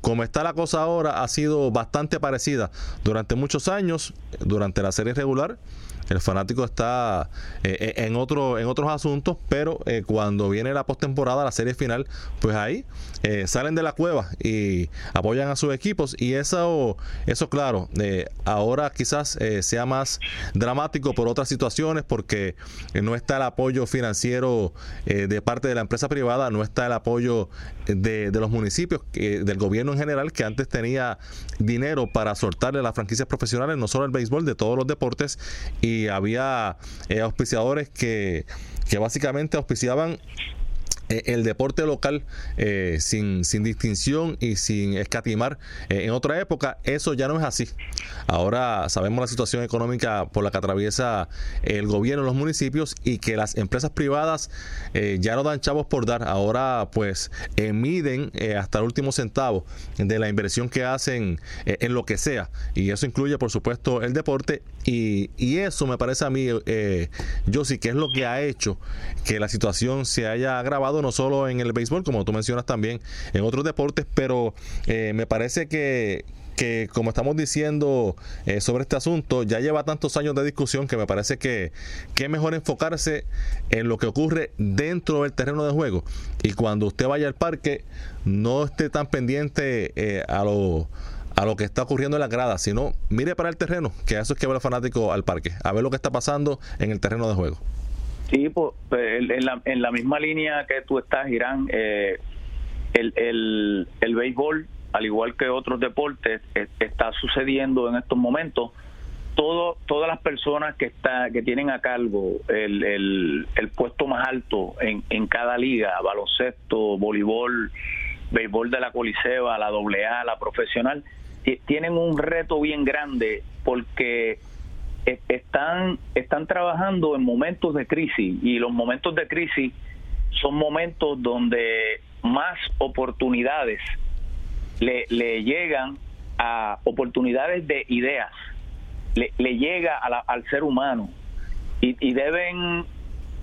como está la cosa ahora, ha sido bastante parecida durante muchos años, durante la serie regular el fanático está eh, eh, en otro en otros asuntos, pero eh, cuando viene la postemporada, la serie final, pues ahí salen de la cueva y apoyan a sus equipos. Y eso eso claro, ahora quizás sea más dramático por otras situaciones porque no está el apoyo financiero de parte de la empresa privada, no está el apoyo de, de los municipios, del gobierno en general que antes tenía dinero para soltarle a las franquicias profesionales, no solo el béisbol, de todos los deportes había eh, auspiciadores que, que básicamente auspiciaban eh, el deporte local eh, sin, sin distinción y sin escatimar eh, en otra época, eso ya no es así. Ahora sabemos la situación económica por la que atraviesa el gobierno los municipios y que las empresas privadas ya no dan chavos por dar, ahora pues miden hasta el último centavo de la inversión que hacen en lo que sea. Y eso incluye por supuesto el deporte. Y, y eso me parece a mí, yo sí que es lo que ha hecho que la situación se haya agravado no solo en el béisbol, como tú mencionas también en otros deportes, pero eh, me parece que, que como estamos diciendo eh, sobre este asunto, ya lleva tantos años de discusión que me parece que, es mejor enfocarse en lo que ocurre dentro del terreno de juego. Y cuando usted vaya al parque, no esté tan pendiente eh, a lo a lo que está ocurriendo en la grada, sino mire para el terreno, que eso es que va el fanático al parque, a ver lo que está pasando en el terreno de juego. Sí, pues, en, la, en la misma línea que tú estás, Irán, eh, el, el, el béisbol, al igual que otros deportes, está sucediendo en estos momentos. Todo, todas las personas que está, que tienen a cargo el, el, el puesto más alto en, en cada liga, baloncesto, voleibol, béisbol de la Coliseba, la AA, la profesional, tienen un reto bien grande porque están, están trabajando en momentos de crisis y los momentos de crisis son momentos donde más oportunidades le, le llegan a oportunidades de ideas, le, le llega al ser humano y, y, deben,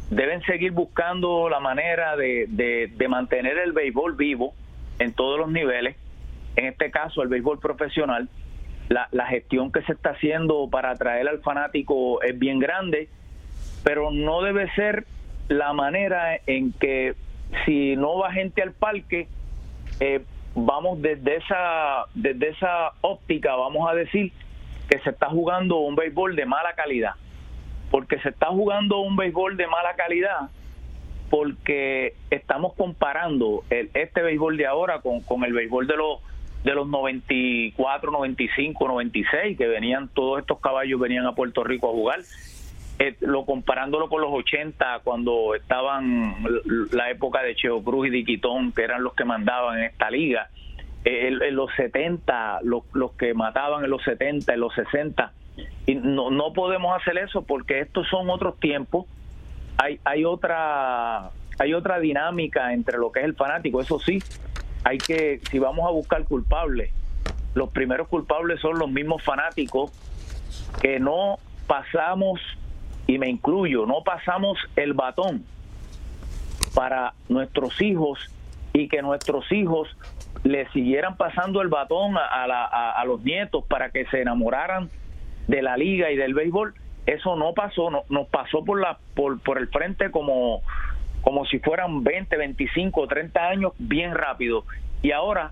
deben seguir buscando la manera de, de, de mantener el béisbol vivo en todos los niveles, en este caso el béisbol profesional, la, gestión que se está haciendo para atraer al fanático es bien grande, pero no debe ser la manera en que si no va gente al parque, eh, vamos desde esa, desde esa óptica, vamos a decir que se está jugando un béisbol de mala calidad, porque se está jugando un béisbol de mala calidad porque estamos comparando el, este béisbol de ahora con, con el béisbol de los de los 94, 95, 96, que venían todos estos caballos venían a Puerto Rico a jugar. Eh, lo comparándolo con los 80, cuando estaban la época de Cheo Cruz y Diquitón, que eran los que mandaban en esta liga. Eh, en, los 70, los, los que mataban en los 70, en los 60. Y no, no podemos hacer eso porque estos son otros tiempos. Hay, hay otra hay otra dinámica entre lo que es el fanático, eso sí, hay que, si vamos a buscar culpables, los primeros culpables son los mismos fanáticos que no pasamos, y me incluyo, no pasamos el batón para nuestros hijos y que nuestros hijos le siguieran pasando el batón a, a, los nietos para que se enamoraran de la liga y del béisbol. Eso no pasó, no, nos pasó por, la, por, por el frente como, como si fueran 20, 25, 30 años bien rápido. Y ahora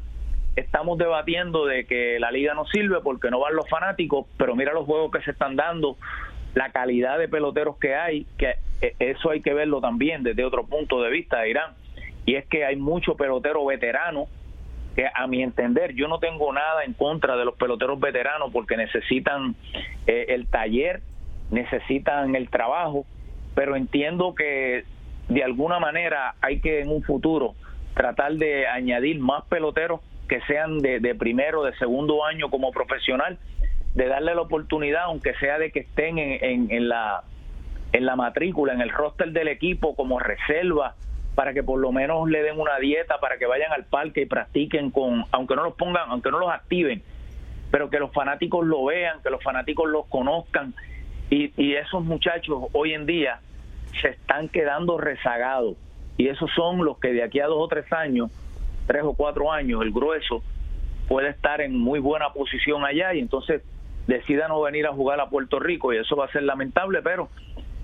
estamos debatiendo de que la liga no sirve porque no van los fanáticos, pero mira los juegos que se están dando, la calidad de peloteros que hay, que eh, eso hay que verlo también desde otro punto de vista de Irán. Y es que hay mucho pelotero veterano que a mi entender yo no tengo nada en contra de los peloteros veteranos porque necesitan eh, el taller, necesitan el trabajo, pero entiendo que de alguna manera hay que en un futuro tratar de añadir más peloteros que sean de, primero, de segundo año como profesional, de darle la oportunidad, aunque sea de que estén en, en, la en la matrícula, en el roster del equipo como reserva, para que por lo menos le den una dieta, para que vayan al parque y practiquen con, aunque no los pongan, aunque no los activen, pero que los fanáticos lo vean, que los fanáticos los conozcan. Y, y esos muchachos hoy en día se están quedando rezagados. Y esos son los que de aquí a dos o tres años, tres o cuatro años, el grueso puede estar en muy buena posición allá y entonces decida no venir a jugar a Puerto Rico y eso va a ser lamentable, pero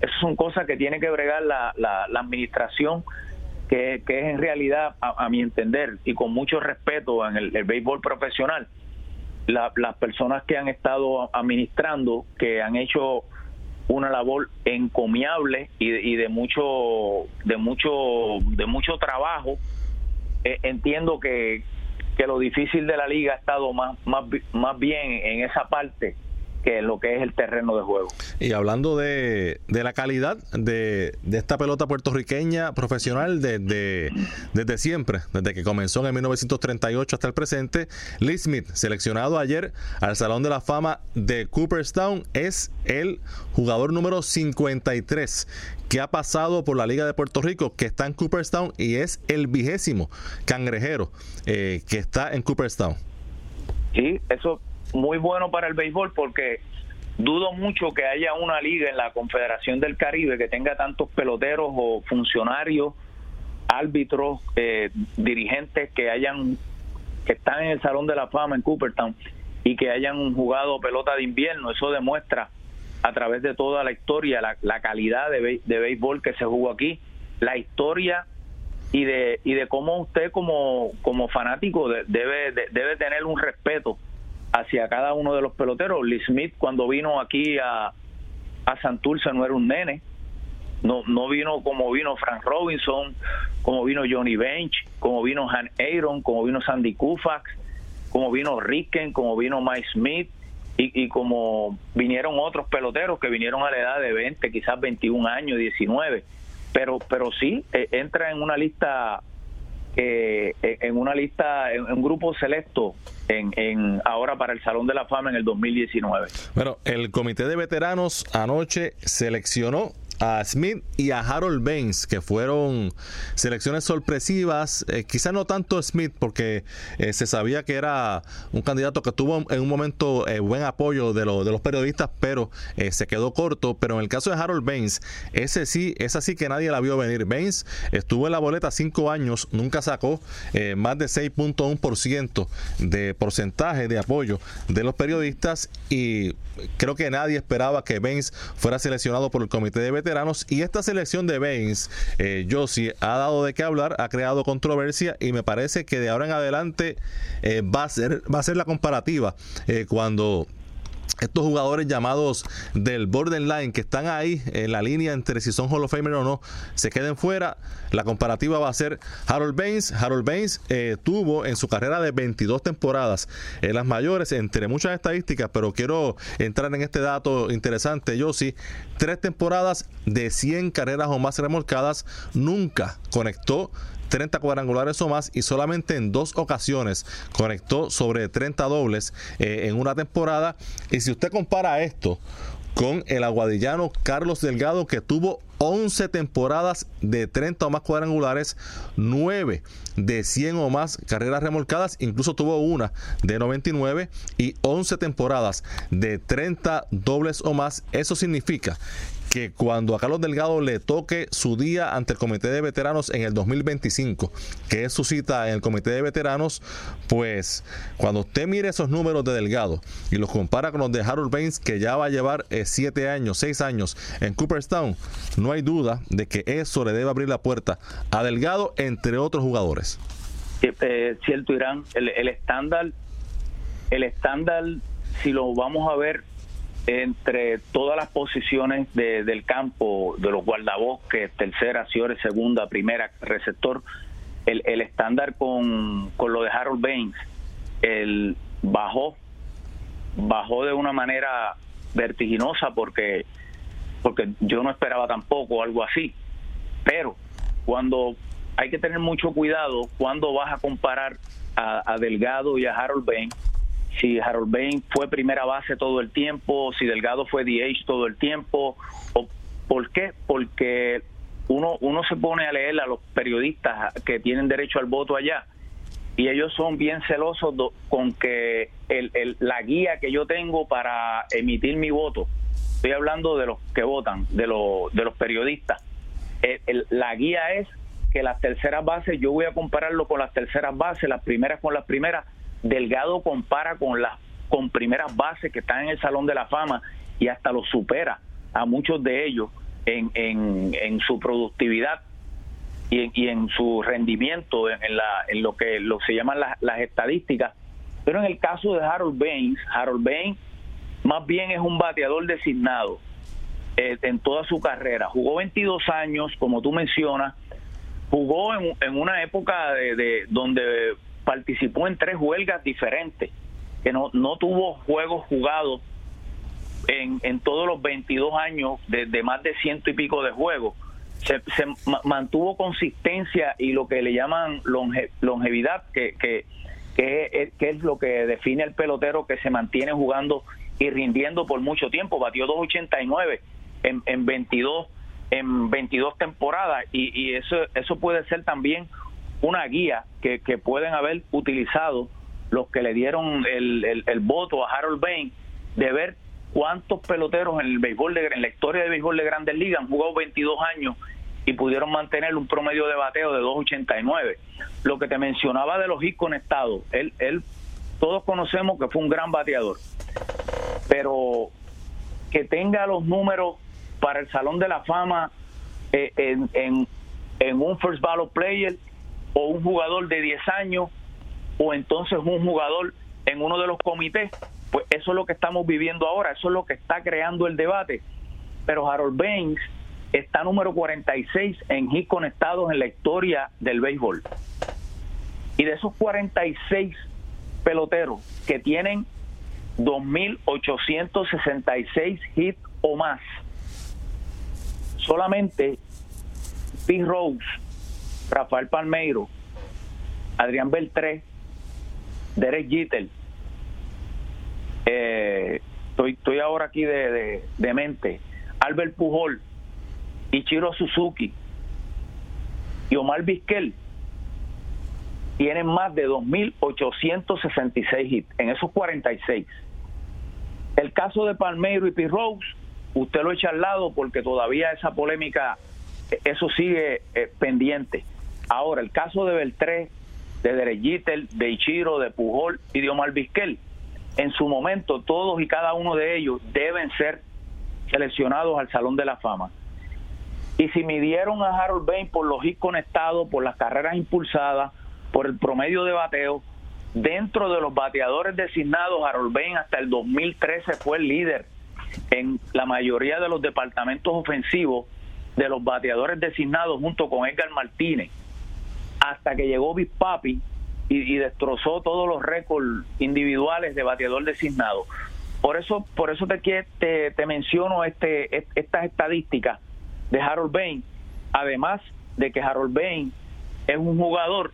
eso son cosas que tiene que bregar la, la, administración, que, que, es en realidad, a, mi entender, y con mucho respeto en el, el béisbol profesional, las personas que han estado administrando, que han hecho una labor encomiable y, de mucho de mucho de mucho trabajo. Eh, entiendo que, que lo difícil de la liga ha estado más más más bien en esa parte que lo que es el terreno de juego. Y hablando de, de la calidad de, de, esta pelota puertorriqueña profesional desde, desde siempre, desde que comenzó en 1938 hasta el presente, Lee Smith, seleccionado ayer al Salón de la Fama de Cooperstown, es el jugador número 53 que ha pasado por la Liga de Puerto Rico, que está en Cooperstown y es el vigésimo cangrejero eh, que está en Cooperstown. Sí, eso muy bueno para el béisbol porque dudo mucho que haya una liga en la Confederación del Caribe que tenga tantos peloteros o funcionarios, árbitros, eh, dirigentes que hayan que están en el Salón de la Fama en Cooperstown y que hayan jugado pelota de invierno. Eso demuestra a través de toda la historia la, calidad de, de béisbol que se jugó aquí, la historia y de y de cómo usted como como fanático debe debe tener un respeto hacia cada uno de los peloteros. Lee Smith cuando vino aquí a, a Santurce no era un nene, no, no vino como vino Frank Robinson, como vino Johnny Bench, como vino Han Aaron, como vino Sandy Koufax, como vino Ricken, como vino Mike Smith y, y, como vinieron otros peloteros que vinieron a la edad de 20, quizás 21 años, 19. Pero, pero sí, eh, entra en una lista eh, en una lista, en un grupo selecto en, en, ahora para el Salón de la Fama en el 2019. Bueno, el comité de veteranos anoche seleccionó a Smith y a Harold Baines, que fueron selecciones sorpresivas. Eh, quizás no tanto Smith, porque eh, se sabía que era un candidato que tuvo en un momento eh, buen apoyo de, de, los periodistas, pero eh, se quedó corto. Pero en el caso de Harold Baines, ese sí, es así que nadie la vio venir. Baines estuvo en la boleta cinco años, nunca sacó más de 6.1% de porcentaje de apoyo de los periodistas y creo que nadie esperaba que Baines fuera seleccionado por el comité de y esta selección de Baines, eh, Josie, ha dado de qué hablar, ha creado controversia y me parece que de ahora en adelante eh, va, a ser, va a ser la comparativa eh, cuando estos jugadores llamados del borderline que están ahí en la línea entre si son Hall of Famer o no se queden fuera. La comparativa va a ser Harold Baines. Harold Baines eh, tuvo en su carrera de 22 temporadas en las mayores entre muchas estadísticas pero quiero entrar en este dato interesante yo sí tres temporadas de 100 carreras o más remolcadas nunca conectó 30 cuadrangulares o más y solamente en dos ocasiones conectó sobre 30 dobles eh, en una temporada. Y si usted compara esto con el aguadillano Carlos Delgado que tuvo 11 temporadas de 30 o más cuadrangulares, 9 de 100 o más carreras remolcadas, incluso tuvo una de 99 y 11 temporadas de 30 dobles o más. Eso significa que cuando a Carlos Delgado le toque su día ante el Comité de Veteranos en el 2025, que es su cita en el Comité de Veteranos, pues cuando usted mire esos números de Delgado y los compara con los de Harold Baines, que ya va a llevar 7 eh, años, 6 años en Cooperstown, no hay duda de que eso le debe abrir la puerta a Delgado, entre otros jugadores. Eh, cierto, Irán, el, el estándar, el estándar, si lo vamos a ver entre todas las posiciones del campo, de los guardabosques, tercera, Ciore, segunda, primera, receptor, el, el estándar con, con, lo de Harold Baines, el bajó, bajó de una manera vertiginosa porque, porque yo no esperaba tampoco algo así. Pero cuando hay que tener mucho cuidado cuando vas a comparar a, a Delgado y a Harold Baines, si Harold Bain fue primera base todo el tiempo, si Delgado fue DH todo el tiempo. ¿Por qué? Porque uno, uno se pone a leer a los periodistas que tienen derecho al voto allá y ellos son bien celosos con que el, el, la guía que yo tengo para emitir mi voto, estoy hablando de los que votan, de, los de los periodistas, la guía es que las terceras bases, yo voy a compararlo con las terceras bases, las primeras con las primeras, Delgado compara con las con primeras bases que están en el Salón de la Fama y hasta lo supera a muchos de ellos en, en, su productividad y en, y en, su rendimiento en, la, en lo que se llaman las, estadísticas. Pero en el caso de Harold Baines, Harold Baines más bien es un bateador designado eh, en toda su carrera. Jugó 22 años, como tú mencionas, jugó en, una época de donde participó en tres huelgas diferentes, que no, no tuvo juegos jugados en, en todos los 22 años de, de más de ciento y pico de juegos. Se, se ma- mantuvo consistencia y lo que le llaman longe- longevidad, que, que, que es, que es lo que define el pelotero que se mantiene jugando y rindiendo por mucho tiempo. Batió 2.89 en, en 22 en 22 temporadas y, y eso eso puede ser también una guía que, que pueden haber utilizado los que le dieron el, el- el voto a Harold Bain de ver cuántos peloteros en el béisbol de, en la historia del béisbol de Grandes Ligas han jugado 22 años y pudieron mantener un promedio de bateo de 2.89. Lo que te mencionaba de los hits conectados, él, él todos conocemos que fue un gran bateador, pero que tenga los números para el Salón de la Fama eh, en, en, en un first ballot player o un jugador de 10 años o entonces un jugador en uno de los comités, pues eso es lo que estamos viviendo ahora, eso es lo que está creando el debate. Pero Harold Baines está número 46 en hits conectados en la historia del béisbol. Y de esos 46 peloteros que tienen 2.866 hits o más, solamente Pete Rose, Rafael Palmeiro, Adrián Beltré, Derek Jeter, eh, estoy, estoy ahora aquí de, de, mente, Albert Pujol, Ichiro Suzuki y Omar Vizquel tienen más de 2.866 hits en esos 46. El caso de Palmeiro y Pete Rose, usted lo echa al lado porque todavía esa polémica, eh, eso sigue eh, pendiente. Ahora, el caso de Beltré, de Derek Jeter, de Ichiro, de Pujol y de Omar Vizquel, en su momento todos y cada uno de ellos deben ser seleccionados al Salón de la Fama. Y si midieron a Harold Bain por los hits conectados, por las carreras impulsadas, por el promedio de bateo, dentro de los bateadores designados, Harold Bain hasta el 2013 fue el líder en la mayoría de los departamentos ofensivos de los bateadores designados junto con Edgar Martínez, hasta que llegó Big Papi y, destrozó todos los récords individuales de bateador designado. Por eso, por eso te, te, te menciono este, est- estas estadísticas de Harold Bain, además de que Harold Bain es un jugador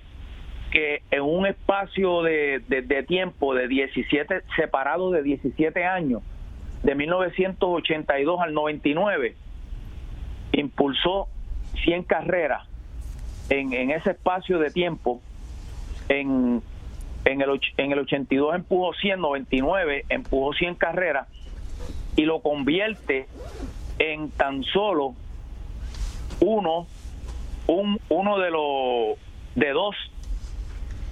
que en un espacio de, de- de tiempo de 17, separado de 17 años, de 1982 al 99, impulsó 100 carreras en, ese espacio de tiempo. En, en, el, en el 82 empujó 100, 99 empujó 100 carreras y lo convierte en tan solo uno, un, uno de los de dos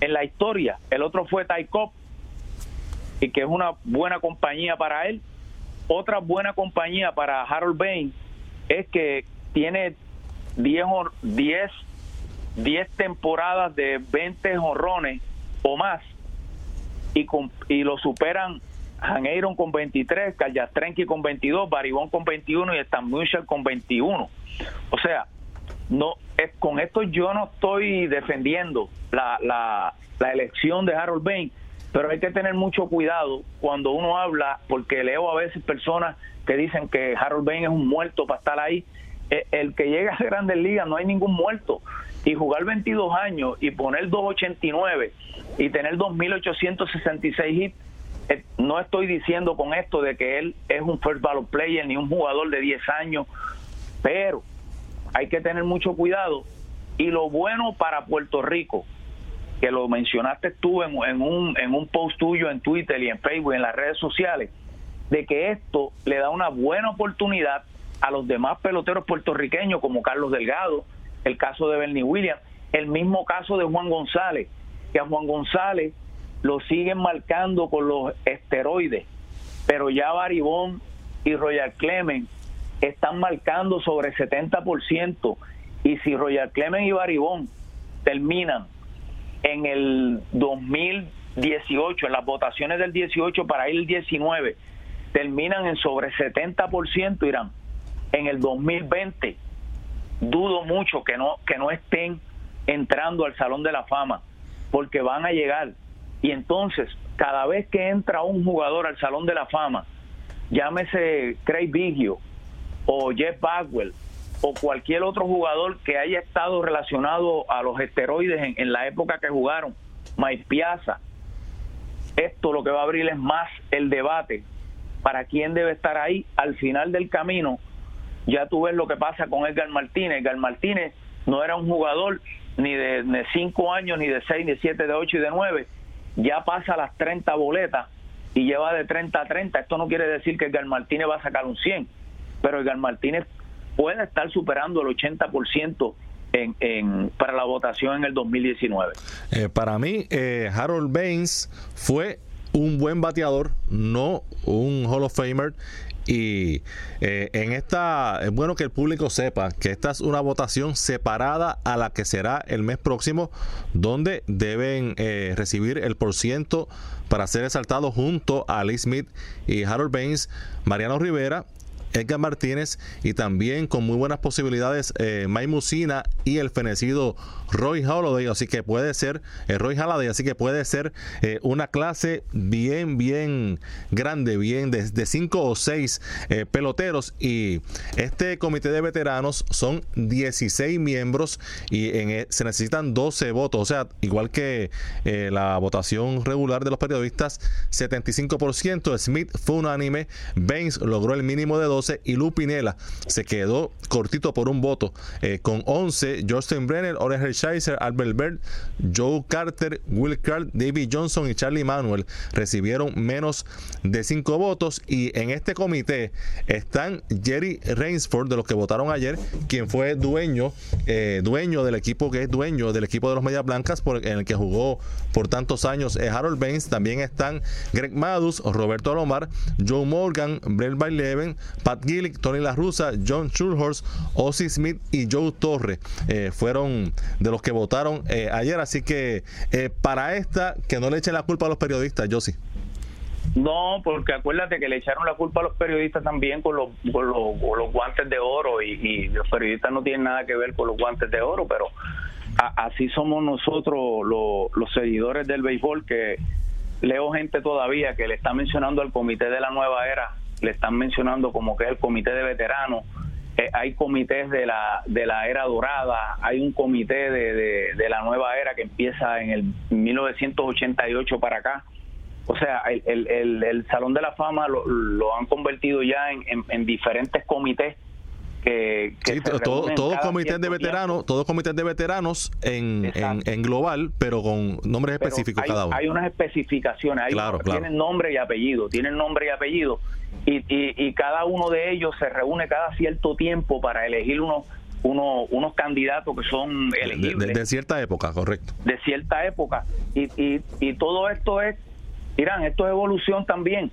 en la historia. El otro fue Ty Cobb, y que es una buena compañía para él. Otra buena compañía para Harold Bain es que tiene 10, hor- 10, 10 temporadas de 20 jonrones o más y, con- y lo superan Han Aaron con 23, Kaljastrenki con 22, Baribón con 21 y Stan Musial con 21. O sea, no es, con esto yo no estoy defendiendo la, la, la elección de Harold Bain, pero hay que tener mucho cuidado cuando uno habla, porque leo a veces personas que dicen que Harold Bain es un muerto para estar ahí. Eh, El que llega a grandes ligas no hay ningún muerto. Y jugar 22 años y poner 289 y tener 2.866 hits, eh, no estoy diciendo con esto de que él es un first ballot player ni un jugador de 10 años, pero hay que tener mucho cuidado. Y lo bueno para Puerto Rico, que lo mencionaste tú en, en un, en un post tuyo en Twitter y en Facebook, en las redes sociales, de que esto le da una buena oportunidad a los demás peloteros puertorriqueños como Carlos Delgado, el caso de Bernie Williams, el mismo caso de Juan González, que a Juan González lo siguen marcando con los esteroides, pero ya Baribón y Royal Clement están marcando sobre 70%, y si Royal Clement y Baribón terminan en el 2018, en las votaciones del 18 para ir el 19, terminan en sobre 70%, Irán. En el 2020, dudo mucho que no, que no estén entrando al Salón de la Fama, porque van a llegar. Y entonces, cada vez que entra un jugador al Salón de la Fama, llámese Craig Biggio o Jeff Bagwell o cualquier otro jugador que haya estado relacionado a los esteroides en, la época que jugaron, Mike Piazza, esto lo que va a abrir es más el debate para quién debe estar ahí al final del camino. Ya tú ves lo que pasa con Edgar Martínez. Edgar Martínez no era un jugador ni de 5 años, ni de 6, ni de 7, de 8 y de 9. Ya pasa las 30 boletas y lleva de 30 a 30. Esto no quiere decir que Edgar Martínez va a sacar un 100, pero Edgar Martínez puede estar superando el 80% en, en, para la votación en el 2019. Eh, para mí, eh, Harold Baines fue un buen bateador, no un Hall of Famer. Y eh, en esta, es bueno que el público sepa que esta es una votación separada a la que será el mes próximo, donde deben recibir el porciento para ser exaltado junto a Lee Smith y Harold Baines, Mariano Rivera Edgar Martínez y también con muy buenas posibilidades eh, Musina y el fenecido Roy Halladay, así que puede ser eh, Roy Halladay, así que puede ser eh, una clase bien, bien grande, bien de, de cinco o seis eh, peloteros. Y este comité de veteranos son 16 miembros y en, se necesitan 12 votos, o sea, igual que la votación regular de los periodistas, 75%, Smith fue unánime, Baines logró el mínimo de 12 y Lupinela se quedó cortito por un voto con 11, Justin Brenner, Oren Scheiser, Albert Bert, Joe Carter, Will Carter, David Johnson y Charlie Manuel recibieron menos de cinco votos. Y en este comité están Jerry Rainsford de los que votaron ayer, quien fue dueño, eh, dueño del equipo que es dueño del equipo de los Medias Blancas en el que jugó por tantos años eh, Harold Baines, también están Greg Madus, Roberto Alomar, Joe Morgan, Brett Baileven, Pat Gillick, Tony La Russa, John Schulhorst, Ozzy Smith y Joe Torre eh, fueron de los que votaron eh, ayer. Así que eh, para esta, que no le echen la culpa a los periodistas, yo sí. No, porque acuérdate que le echaron la culpa a los periodistas también con los, con los, guantes de oro y, los periodistas no tienen nada que ver con los guantes de oro, pero así somos nosotros los seguidores del béisbol que leo gente todavía que le está mencionando al comité de la nueva era, le están mencionando como que es el comité de veteranos eh, hay comités de la, de la era dorada, hay un comité de, de, la nueva era que empieza en el 1988 para acá. O sea, el, el, el, Salón de la Fama lo, lo han convertido ya en, en, diferentes comités que, sí, todos comités de veteranos, todos comités de veteranos en, en, global, pero con nombres específicos cada uno. Hay unas especificaciones, hay claro, tienen nombre y apellido, tienen nombre y apellido y, y, cada uno de ellos se reúne cada cierto tiempo para elegir unos uno, unos candidatos que son elegibles. De, cierta época, correcto. De cierta época. Y, y, y todo esto es, Irán, esto es evolución también.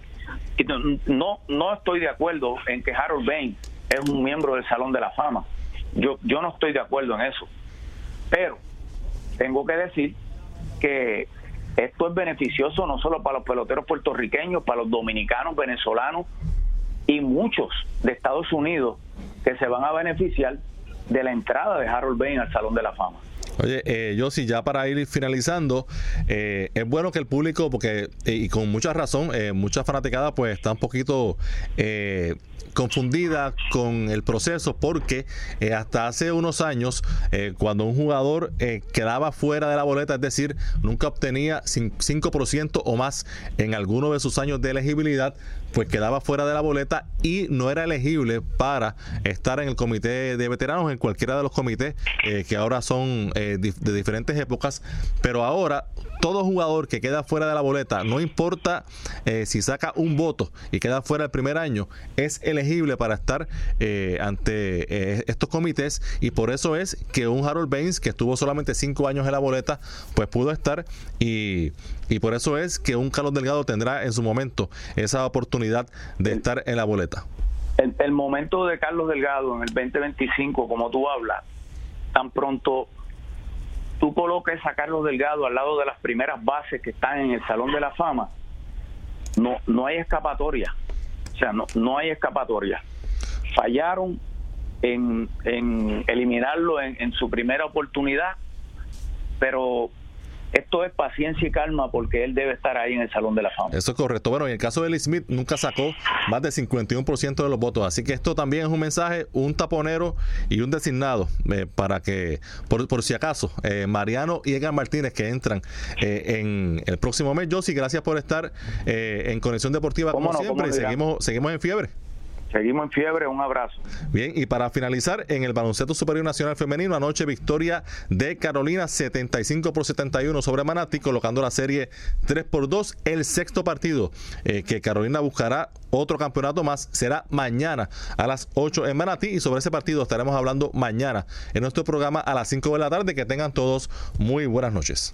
No, no estoy de acuerdo en que Harold Bain es un miembro del Salón de la Fama. Yo, yo no estoy de acuerdo en eso. Pero tengo que decir que esto es beneficioso no solo para los peloteros puertorriqueños, para los dominicanos, venezolanos y muchos de Estados Unidos que se van a beneficiar de la entrada de Harold Bain al Salón de la Fama. Oye, eh, yo sí, ya para ir finalizando, eh, es bueno que el público, porque, eh, y con mucha razón, eh, muchas fanaticadas pues está un poquito confundida con el proceso porque hasta hace unos años cuando un jugador quedaba fuera de la boleta, es decir, nunca obtenía 5% o más en alguno de sus años de elegibilidad, pues quedaba fuera de la boleta y no era elegible para estar en el comité de veteranos, en cualquiera de los comités eh, que ahora son eh, de diferentes épocas, pero ahora todo jugador que queda fuera de la boleta, no importa eh, si saca un voto y queda fuera el primer año, es elegible para estar ante estos comités. Y por eso es que un Harold Baines que estuvo solamente cinco años en la boleta, pues pudo estar y, y por eso es que un Carlos Delgado tendrá en su momento esa oportunidad de estar en la boleta? El, el momento de Carlos Delgado en el 2025, como tú hablas, tan pronto tú coloques a Carlos Delgado al lado de las primeras bases que están en el Salón de la Fama, no, no hay escapatoria. O sea, no, no hay escapatoria. Fallaron en, en eliminarlo en, en, su primera oportunidad, pero esto es paciencia y calma porque él debe estar ahí en el Salón de la Fama. Eso es correcto. Bueno, y el caso de Lee Smith nunca sacó más del 51% de los votos. Así que esto también es un mensaje, un taponero y un designado eh, para que, por, si acaso, eh, Mariano y Edgar Martínez que entran eh, en el próximo mes. Josi, gracias por estar en Conexión Deportiva como siempre. seguimos, seguimos en fiebre. Seguimos en fiebre, un abrazo. Bien, y para finalizar, en el baloncesto superior nacional femenino, anoche victoria de Carolina 75 por 71 sobre Manatí, colocando la serie 3 por 2. El sexto partido eh, que Carolina buscará otro campeonato más será mañana a las 8 en Manatí y sobre ese partido estaremos hablando mañana en nuestro programa a las 5 de la tarde. Que tengan todos muy buenas noches.